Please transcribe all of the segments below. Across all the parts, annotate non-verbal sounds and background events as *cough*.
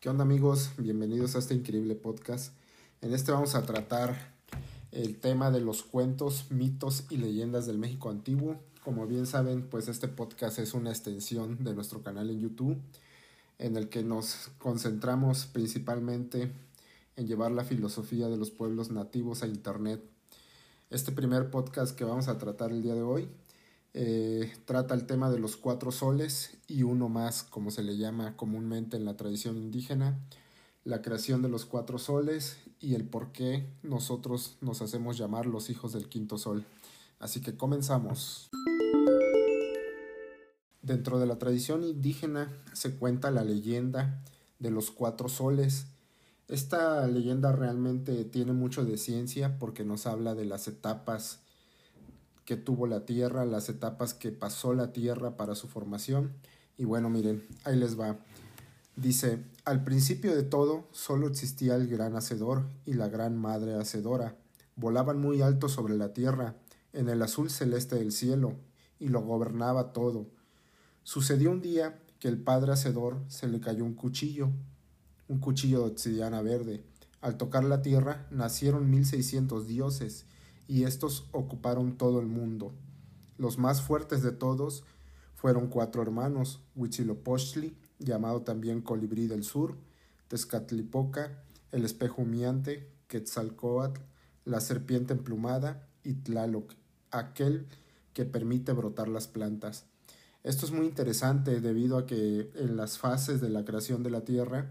¿Qué onda amigos? Bienvenidos a este increíble podcast. En este vamos a tratar el tema de los cuentos, mitos y leyendas del México antiguo. Como bien saben, pues este podcast es una extensión de nuestro canal en YouTube, en el que nos concentramos principalmente en llevar la filosofía de los pueblos nativos a Internet. Este primer podcast que vamos a tratar el día de hoy eh, trata el tema de los cuatro soles y uno más, como se le llama comúnmente en la tradición indígena, la creación de los cuatro soles y el por qué nosotros nos hacemos llamar los hijos del quinto sol. Así que comenzamos. Dentro de la tradición indígena se cuenta la leyenda de los cuatro soles. Esta leyenda realmente tiene mucho de ciencia porque nos habla de las etapas que tuvo la Tierra, las etapas que pasó la Tierra para su formación. Y bueno, miren, ahí les va. Dice, al principio de todo solo existía el gran hacedor y la gran madre hacedora. Volaban muy alto sobre la tierra, en el azul celeste del cielo, y lo gobernaba todo. Sucedió un día que el padre hacedor se le cayó un cuchillo, un cuchillo de obsidiana verde. Al tocar la tierra nacieron mil seiscientos dioses, y estos ocuparon todo el mundo. Los más fuertes de todos fueron cuatro hermanos, Huitzilopochtli, llamado también Colibrí del Sur, Tezcatlipoca, el espejo humeante, Quetzalcoatl, la serpiente emplumada y Tlaloc, aquel que permite brotar las plantas. Esto es muy interesante debido a que en las fases de la creación de la Tierra,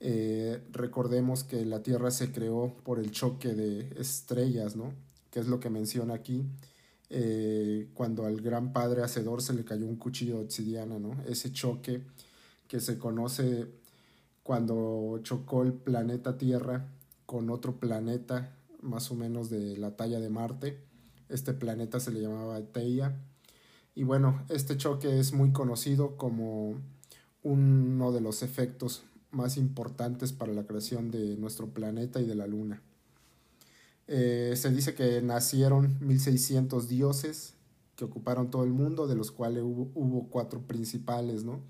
eh, recordemos que la Tierra se creó por el choque de estrellas, ¿no? Que es lo que menciona aquí, eh, cuando al gran padre hacedor se le cayó un cuchillo de obsidiana, ¿no? Ese choque que se conoce cuando chocó el planeta Tierra con otro planeta más o menos de la talla de Marte. Este planeta se le llamaba Teia. Y bueno, este choque es muy conocido como uno de los efectos más importantes para la creación de nuestro planeta y de la Luna. Eh, se dice que nacieron 1600 dioses que ocuparon todo el mundo, de los cuales hubo, cuatro principales, ¿no?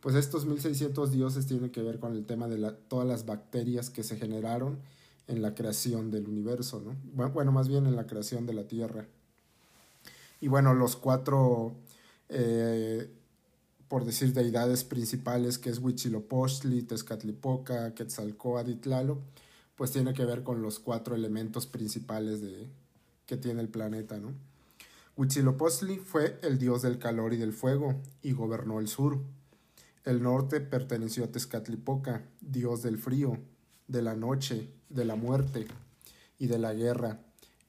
Pues estos 1600 dioses tienen que ver con el tema de todas las bacterias que se generaron en la creación del universo, ¿no? Bueno, más bien en la creación de la Tierra. Y bueno, los cuatro, eh, por decir, deidades principales, que es Huitzilopochtli, Tezcatlipoca, Quetzalcóatl y pues tiene que ver con los cuatro elementos principales de, que tiene el planeta, ¿no? Huitzilopochtli fue el dios del calor y del fuego y gobernó el sur. El norte perteneció a Tezcatlipoca, dios del frío, de la noche, de la muerte y de la guerra.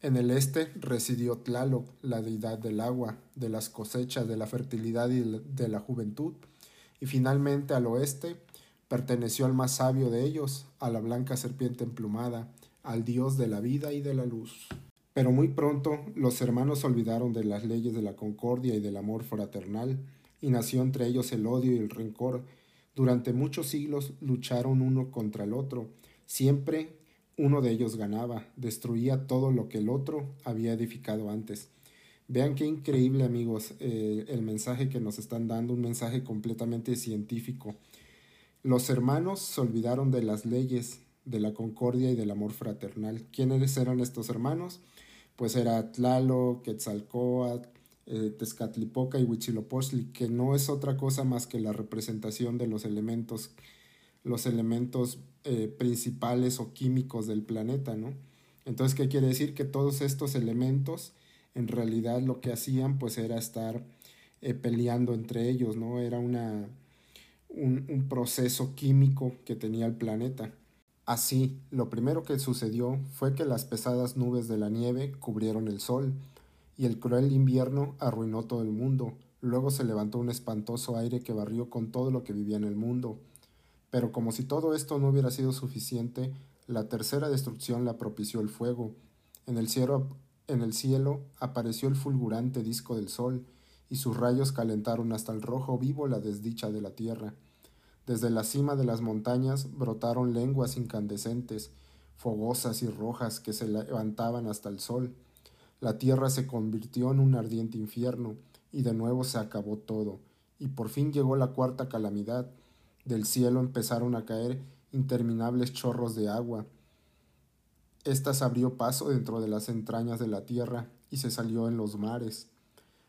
En el este residió Tlaloc, la deidad del agua, de las cosechas, de la fertilidad y de la juventud. Y finalmente al oeste Perteneció al más sabio de ellos, a la blanca serpiente emplumada, al Dios de la vida y de la luz. Pero muy pronto los hermanos olvidaron de las leyes de la concordia y del amor fraternal, y nació entre ellos el odio y el rencor. Durante muchos siglos lucharon uno contra el otro. Siempre uno de ellos ganaba, destruía todo lo que el otro había edificado antes. Vean qué increíble amigos eh, el mensaje que nos están dando, un mensaje completamente científico. Los hermanos se olvidaron de las leyes, de la concordia y del amor fraternal. ¿Quiénes eran estos hermanos? Pues era Tlaloc, Quetzalcoatl, eh, Tezcatlipoca y Huitzilopochtli, que no es otra cosa más que la representación de los elementos, los elementos eh, principales o químicos del planeta, ¿no? Entonces, ¿qué quiere decir? Que todos estos elementos, en realidad lo que hacían, pues era estar eh, peleando entre ellos, ¿no? Era una un, proceso químico que tenía el planeta. Así, lo primero que sucedió fue que las pesadas nubes de la nieve cubrieron el sol, y el cruel invierno arruinó todo el mundo. Luego se levantó un espantoso aire que barrió con todo lo que vivía en el mundo. Pero como si todo esto no hubiera sido suficiente, la tercera destrucción la propició el fuego. En el cielo, apareció el fulgurante disco del sol, y sus rayos calentaron hasta el rojo vivo la desdicha de la tierra. Desde la cima de las montañas brotaron lenguas incandescentes, fogosas y rojas que se levantaban hasta el sol. La tierra se convirtió en un ardiente infierno, y de nuevo se acabó todo, y por fin llegó la cuarta calamidad. Del cielo empezaron a caer interminables chorros de agua. Estas abrió paso dentro de las entrañas de la tierra y se salió en los mares.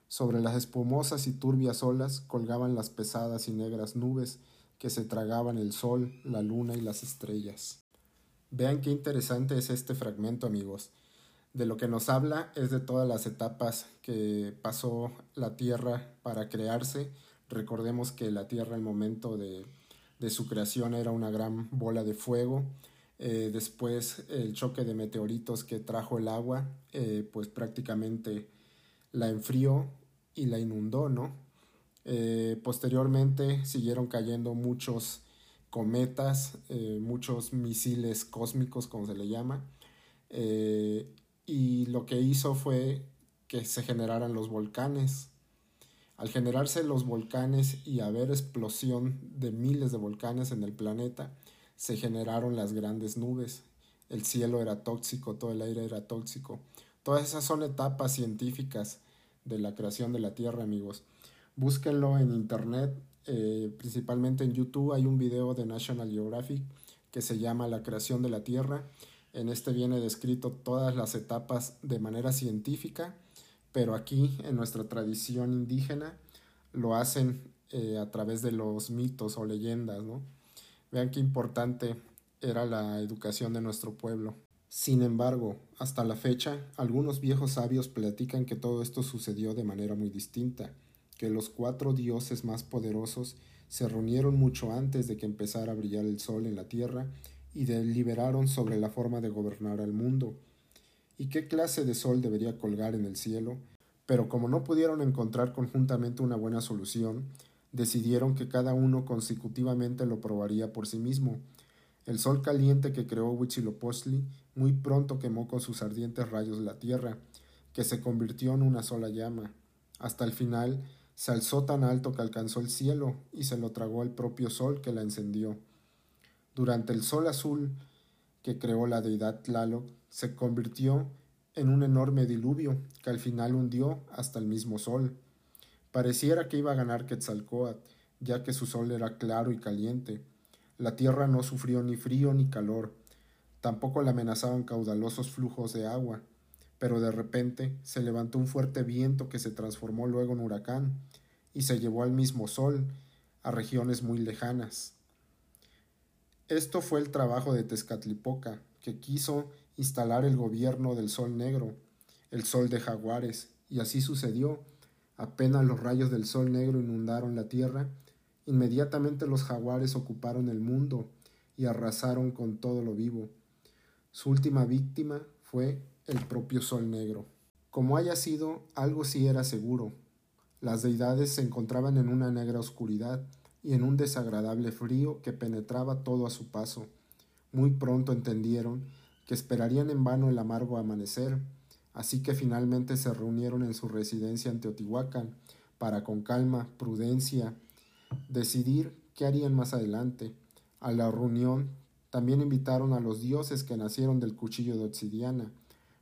Sobre las espumosas y turbias olas colgaban las pesadas y negras nubes que se tragaban el sol, la luna y las estrellas. Vean qué interesante es este fragmento, amigos. De lo que nos habla es de todas las etapas que pasó la Tierra para crearse. Recordemos que la Tierra al momento de, de su creación era una gran bola de fuego. Eh, después el choque de meteoritos que trajo el agua, eh, pues prácticamente la enfrió y la inundó, ¿no? Eh, posteriormente siguieron cayendo muchos cometas, muchos misiles cósmicos, como se le llama, y lo que hizo fue que se generaran los volcanes. Al generarse los volcanes y haber explosión de miles de volcanes en el planeta, se generaron las grandes nubes. El cielo era tóxico, todo el aire era tóxico. Todas esas son etapas científicas de la creación de la Tierra, amigos. Búsquenlo en internet, eh, principalmente en YouTube. Hay un video de National Geographic que se llama La creación de la Tierra. En este viene descrito todas las etapas de manera científica, pero aquí en nuestra tradición indígena lo hacen eh, a través de los mitos o leyendas, ¿no? Vean qué importante era la educación de nuestro pueblo. Sin embargo, hasta la fecha, algunos viejos sabios platican que todo esto sucedió de manera muy distinta, que los cuatro dioses más poderosos se reunieron mucho antes de que empezara a brillar el sol en la tierra y deliberaron sobre la forma de gobernar al mundo y qué clase de sol debería colgar en el cielo, pero como no pudieron encontrar conjuntamente una buena solución, decidieron que cada uno consecutivamente lo probaría por sí mismo. El sol caliente que creó Huitzilopochtli muy pronto quemó con sus ardientes rayos la tierra, que se convirtió en una sola llama. Hasta el final se alzó tan alto que alcanzó el cielo y se lo tragó el propio sol que la encendió. Durante el sol azul que creó la deidad Tlaloc, se convirtió en un enorme diluvio que al final hundió hasta el mismo sol. Pareciera que iba a ganar Quetzalcoatl, ya que su sol era claro y caliente. La tierra no sufrió ni frío ni calor, tampoco la amenazaban caudalosos flujos de agua, pero de repente se levantó un fuerte viento que se transformó luego en huracán y se llevó al mismo sol a regiones muy lejanas. Esto fue el trabajo de Tezcatlipoca, que quiso instalar el gobierno del Sol Negro, el Sol de Jaguares, y así sucedió Apenas los rayos del sol negro inundaron la tierra, inmediatamente los jaguares ocuparon el mundo y arrasaron con todo lo vivo. Su última víctima fue el propio sol negro. Como haya sido, algo sí era seguro. Las deidades se encontraban en una negra oscuridad y en un desagradable frío que penetraba todo a su paso. Muy pronto entendieron que esperarían en vano el amargo amanecer, así que finalmente se reunieron en su residencia en Teotihuacán para con calma, prudencia, decidir qué harían más adelante. A la reunión también invitaron a los dioses que nacieron del cuchillo de obsidiana,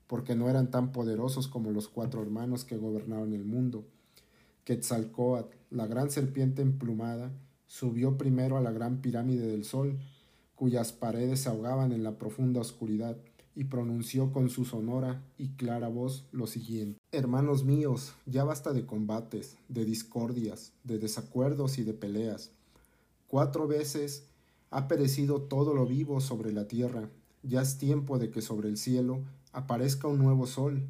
porque no eran tan poderosos como los cuatro hermanos que gobernaron el mundo. Quetzalcoatl, la gran serpiente emplumada, subió primero a la gran pirámide del sol, cuyas paredes se ahogaban en la profunda oscuridad y pronunció con su sonora y clara voz lo siguiente. Hermanos míos, ya basta de combates, de discordias, de desacuerdos y de peleas. Cuatro veces ha perecido todo lo vivo sobre la tierra, ya es tiempo de que sobre el cielo aparezca un nuevo sol,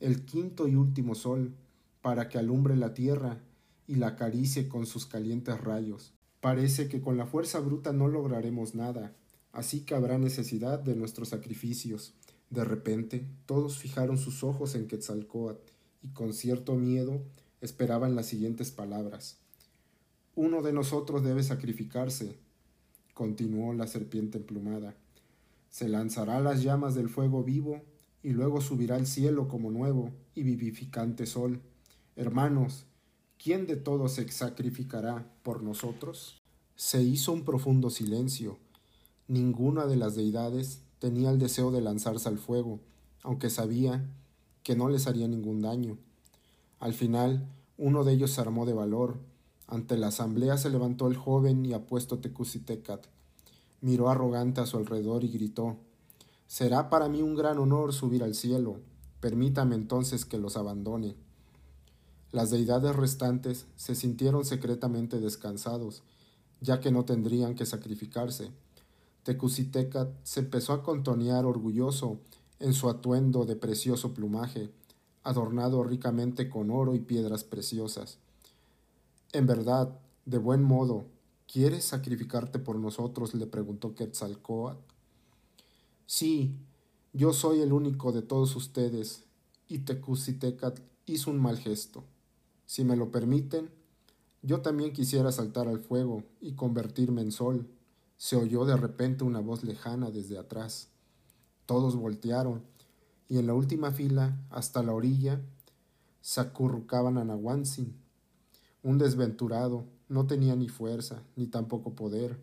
el quinto y último sol, para que alumbre la tierra y la acaricie con sus calientes rayos. Parece que con la fuerza bruta no lograremos nada, así que habrá necesidad de nuestros sacrificios. De repente, todos fijaron sus ojos en Quetzalcoatl y con cierto miedo esperaban las siguientes palabras. Uno de nosotros debe sacrificarse, continuó la serpiente emplumada. Se lanzará las llamas del fuego vivo y luego subirá al cielo como nuevo y vivificante sol. Hermanos, ¿quién de todos se sacrificará por nosotros? Se hizo un profundo silencio Ninguna de las deidades tenía el deseo de lanzarse al fuego, aunque sabía que no les haría ningún daño. Al final, uno de ellos se armó de valor Ante la asamblea se levantó el joven y apuesto Tecusitecat. Miró arrogante a su alrededor y gritó Será para mí un gran honor subir al cielo. Permítame entonces que los abandone. Las deidades restantes se sintieron secretamente descansados, ya que no tendrían que sacrificarse. Tecusitecat se empezó a contonear orgulloso en su atuendo de precioso plumaje, adornado ricamente con oro y piedras preciosas. En verdad, de buen modo, ¿quieres sacrificarte por nosotros? le preguntó Quetzalcoatl. Sí, yo soy el único de todos ustedes, y Tecusitecat hizo un mal gesto. Si me lo permiten, yo también quisiera saltar al fuego y convertirme en sol. Se oyó de repente una voz lejana desde atrás. Todos voltearon, y en la última fila, hasta la orilla, se acurrucaban a Nahuanzin. Un desventurado, no tenía ni fuerza, ni tampoco poder,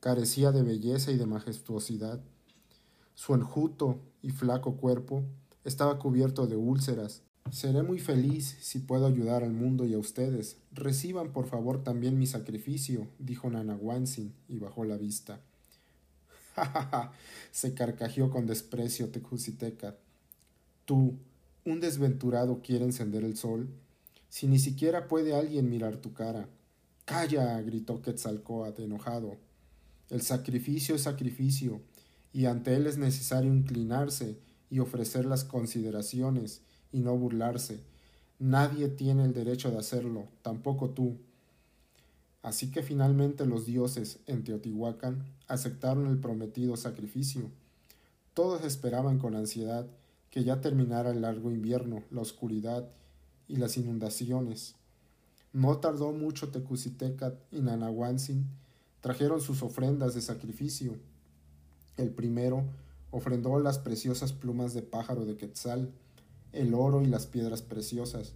carecía de belleza y de majestuosidad. Su enjuto y flaco cuerpo estaba cubierto de úlceras. Seré muy feliz si puedo ayudar al mundo y a ustedes. Reciban por favor también mi sacrificio, dijo Nanahuanzin y bajó la vista. *laughs* se carcajeó con desprecio Tecusiteca. Tú, un desventurado, quiere encender el sol, si ni siquiera puede alguien mirar tu cara. Calla, gritó Quetzalcoatl enojado. El sacrificio es sacrificio, y ante él es necesario inclinarse y ofrecer las consideraciones y no burlarse. Nadie tiene el derecho de hacerlo, tampoco tú. Así que finalmente los dioses en Teotihuacán aceptaron el prometido sacrificio. Todos esperaban con ansiedad que ya terminara el largo invierno, la oscuridad y las inundaciones. No tardó mucho Tecusitecat y Nanahuanzin trajeron sus ofrendas de sacrificio. El primero ofrendó las preciosas plumas de pájaro de Quetzal, el oro y las piedras preciosas.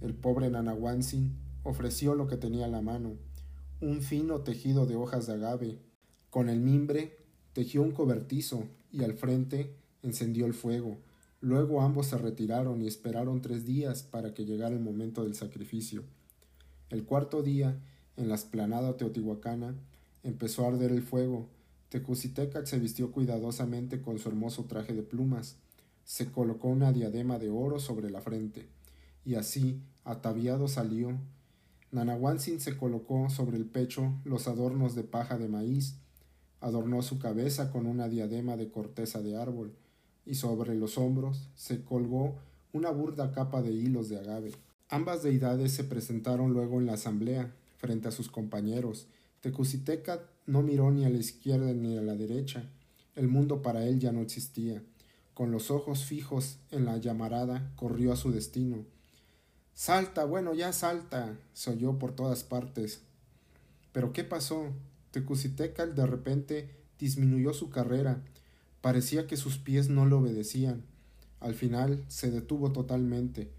El pobre Nanahuanzin ofreció lo que tenía a la mano, un fino tejido de hojas de agave. Con el mimbre tejió un cobertizo y al frente encendió el fuego. Luego ambos se retiraron y esperaron tres días para que llegara el momento del sacrificio. El cuarto día, en la esplanada teotihuacana, empezó a arder el fuego. Tecusitecac se vistió cuidadosamente con su hermoso traje de plumas, se colocó una diadema de oro sobre la frente, y así, ataviado salió. Nanahuanzin se colocó sobre el pecho los adornos de paja de maíz, adornó su cabeza con una diadema de corteza de árbol, y sobre los hombros se colgó una burda capa de hilos de agave. Ambas deidades se presentaron luego en la asamblea, frente a sus compañeros. Tecusiteca no miró ni a la izquierda ni a la derecha. El mundo para él ya no existía con los ojos fijos en la llamarada, corrió a su destino. Salta, bueno, ya salta, se oyó por todas partes. Pero ¿qué pasó? Tecusitecal de repente disminuyó su carrera. Parecía que sus pies no le obedecían. Al final se detuvo totalmente.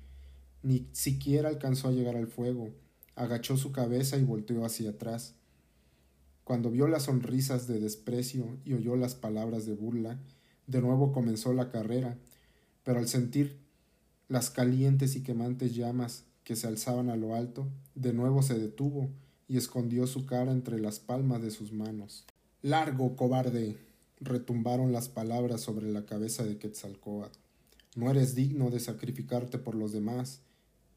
Ni siquiera alcanzó a llegar al fuego. Agachó su cabeza y volteó hacia atrás. Cuando vio las sonrisas de desprecio y oyó las palabras de burla, de nuevo comenzó la carrera, pero al sentir las calientes y quemantes llamas que se alzaban a lo alto, de nuevo se detuvo y escondió su cara entre las palmas de sus manos. Largo, cobarde. Retumbaron las palabras sobre la cabeza de Quetzalcoatl. No eres digno de sacrificarte por los demás.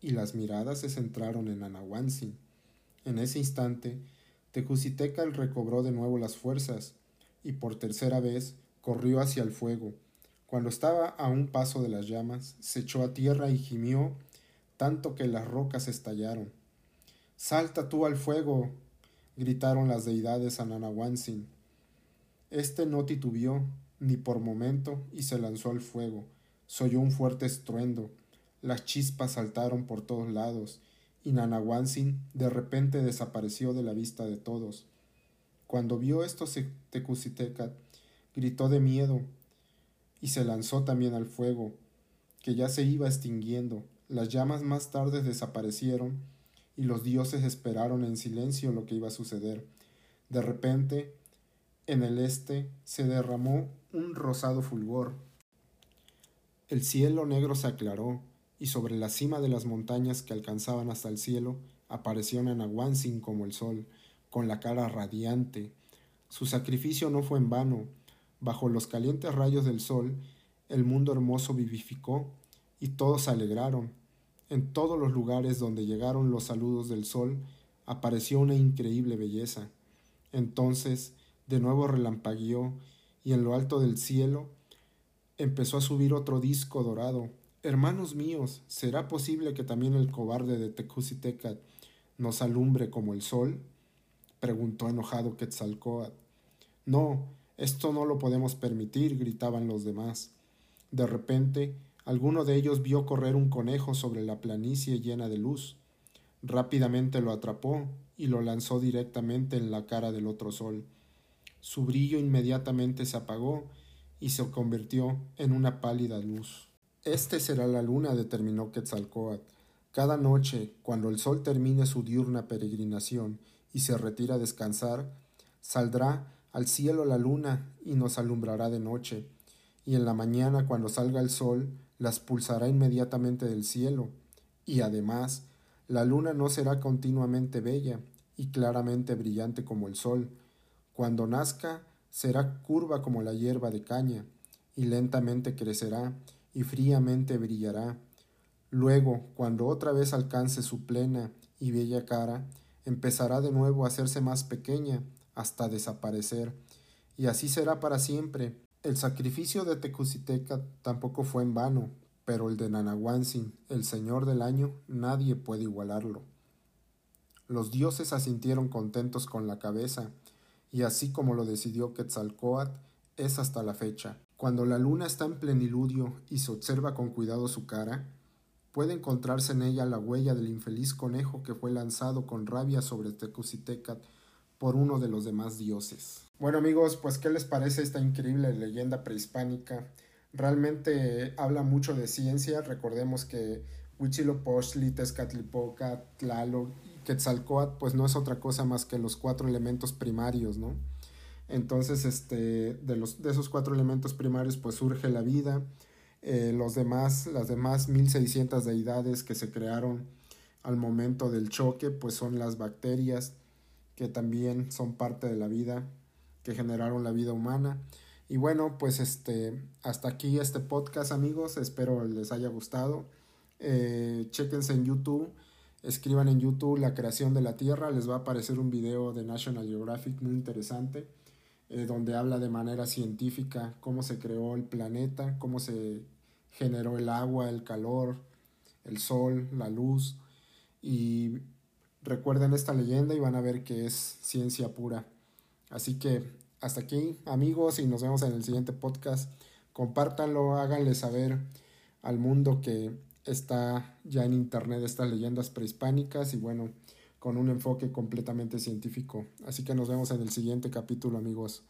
Y las miradas se centraron en Anahuanzin. En ese instante, Tecusitecal recobró de nuevo las fuerzas, y por tercera vez corrió hacia el fuego. Cuando estaba a un paso de las llamas, se echó a tierra y gimió tanto que las rocas estallaron. Salta tú al fuego. gritaron las deidades a Nanahuanzin. Este no titubió ni por momento y se lanzó al fuego. Se oyó un fuerte estruendo. Las chispas saltaron por todos lados y Nanahuanzin de repente desapareció de la vista de todos. Cuando vio esto Tecusitecat gritó de miedo y se lanzó también al fuego, que ya se iba extinguiendo. Las llamas más tarde desaparecieron y los dioses esperaron en silencio lo que iba a suceder. De repente, en el este se derramó un rosado fulgor. El cielo negro se aclaró, y sobre la cima de las montañas que alcanzaban hasta el cielo apareció Nanahuansin como el sol, con la cara radiante. Su sacrificio no fue en vano. Bajo los calientes rayos del sol, el mundo hermoso vivificó y todos se alegraron. En todos los lugares donde llegaron los saludos del sol, apareció una increíble belleza. Entonces, de nuevo relampagueó, y en lo alto del cielo empezó a subir otro disco dorado. Hermanos míos, ¿será posible que también el cobarde de Tecusitecat nos alumbre como el sol? preguntó enojado Quetzalcoatl. No, esto no lo podemos permitir, gritaban los demás. De repente, alguno de ellos vio correr un conejo sobre la planicie llena de luz. Rápidamente lo atrapó y lo lanzó directamente en la cara del otro sol. Su brillo inmediatamente se apagó y se convirtió en una pálida luz. Este será la luna, determinó Quetzalcoatl. Cada noche, cuando el sol termine su diurna peregrinación y se retira a descansar, saldrá al cielo la luna y nos alumbrará de noche, y en la mañana, cuando salga el sol, las pulsará inmediatamente del cielo, y además la luna no será continuamente bella y claramente brillante como el sol. Cuando nazca, será curva como la hierba de caña, y lentamente crecerá y fríamente brillará. Luego, cuando otra vez alcance su plena y bella cara, empezará de nuevo a hacerse más pequeña hasta desaparecer, y así será para siempre. El sacrificio de Tecusiteca tampoco fue en vano, pero el de Nanahuansin, el señor del año, nadie puede igualarlo. Los dioses asintieron contentos con la cabeza, y así como lo decidió Quetzalcoatl, es hasta la fecha. Cuando la luna está en pleniludio y se observa con cuidado su cara, puede encontrarse en ella la huella del infeliz conejo que fue lanzado con rabia sobre Tecusitecat por uno de los demás dioses. Bueno amigos, pues ¿qué les parece esta increíble leyenda prehispánica? realmente habla mucho de ciencia. Recordemos que Huitzilopochtli, Tezcatlipoca, Tlaloc Quetzalcoatl, pues no es otra cosa más que los cuatro elementos primarios, ¿no? Entonces, este, de, los, de esos cuatro elementos primarios, pues surge la vida. Eh, los demás, las demás 1600 deidades que se crearon al momento del choque, pues son las bacterias, que también son parte de la vida, que generaron la vida humana. Y bueno, pues este, hasta aquí este podcast amigos, espero les haya gustado. Eh, chequense en YouTube, escriban en YouTube la creación de la Tierra, les va a aparecer un video de National Geographic muy interesante, eh, donde habla de manera científica cómo se creó el planeta, cómo se generó el agua, el calor, el sol, la luz. Y recuerden esta leyenda y van a ver que es ciencia pura. Así que hasta aquí, amigos, y nos vemos en el siguiente podcast. Compártanlo, háganle saber al mundo que está ya en internet estas leyendas prehispánicas y bueno, con un enfoque completamente científico. Así que nos vemos en el siguiente capítulo, amigos.